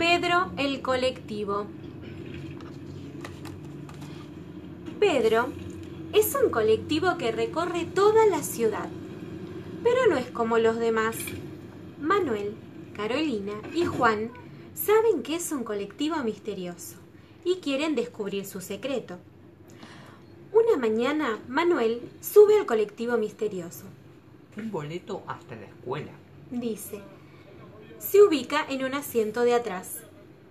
Pedro el colectivo. Pedro es un colectivo que recorre toda la ciudad, pero no es como los demás. Manuel, Carolina y Juan saben que es un colectivo misterioso y quieren descubrir su secreto. Una mañana, Manuel sube al colectivo misterioso. Un boleto hasta la escuela. Dice. Se ubica en un asiento de atrás.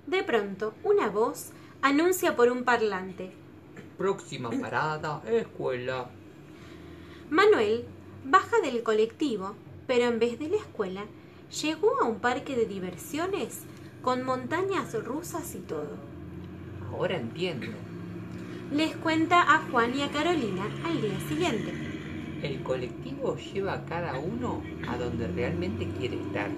De pronto, una voz anuncia por un parlante. Próxima parada, escuela. Manuel baja del colectivo, pero en vez de la escuela, llegó a un parque de diversiones con montañas rusas y todo. Ahora entiendo. Les cuenta a Juan y a Carolina al día siguiente. El colectivo lleva a cada uno a donde realmente quiere estar.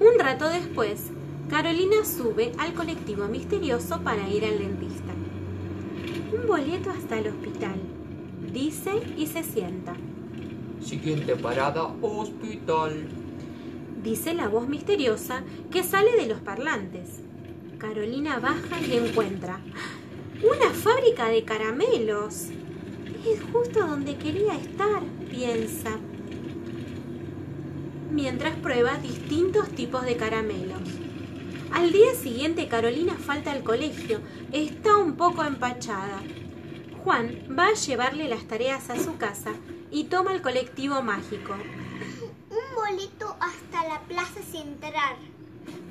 Un rato después, Carolina sube al colectivo misterioso para ir al dentista. Un boleto hasta el hospital, dice y se sienta. Siguiente parada, hospital. Dice la voz misteriosa que sale de los parlantes. Carolina baja y encuentra una fábrica de caramelos. Es justo donde quería estar, piensa, mientras prueba distintos tipos de caramelos. Al día siguiente Carolina falta al colegio, está un poco empachada. Juan va a llevarle las tareas a su casa y toma el colectivo mágico. Un boleto hasta la plaza central,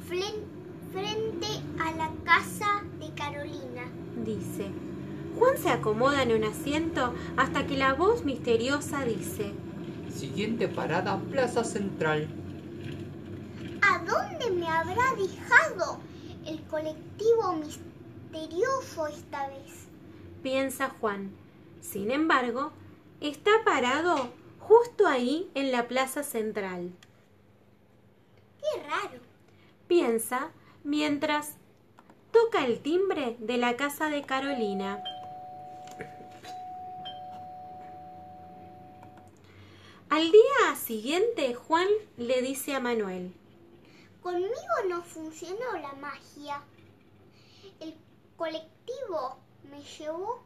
frente a la casa de Carolina. Dice. Juan se acomoda en un asiento hasta que la voz misteriosa dice. Siguiente parada, Plaza Central. ¿A dónde me habrá dejado el colectivo misterioso esta vez? Piensa Juan. Sin embargo, está parado justo ahí en la plaza central. Qué raro. Piensa mientras toca el timbre de la casa de Carolina. Al día siguiente, Juan le dice a Manuel. Conmigo no funcionó la magia. El colectivo me llevó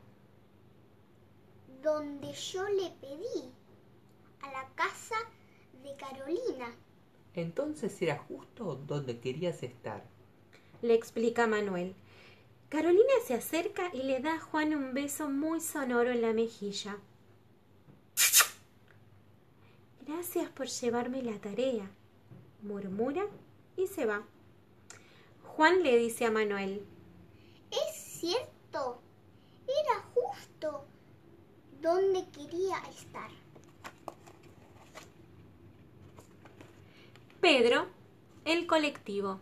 donde yo le pedí, a la casa de Carolina. Entonces era justo donde querías estar. Le explica Manuel. Carolina se acerca y le da a Juan un beso muy sonoro en la mejilla. Gracias por llevarme la tarea, murmura y se va. Juan le dice a Manuel. Es cierto, era justo donde quería estar. Pedro, el colectivo.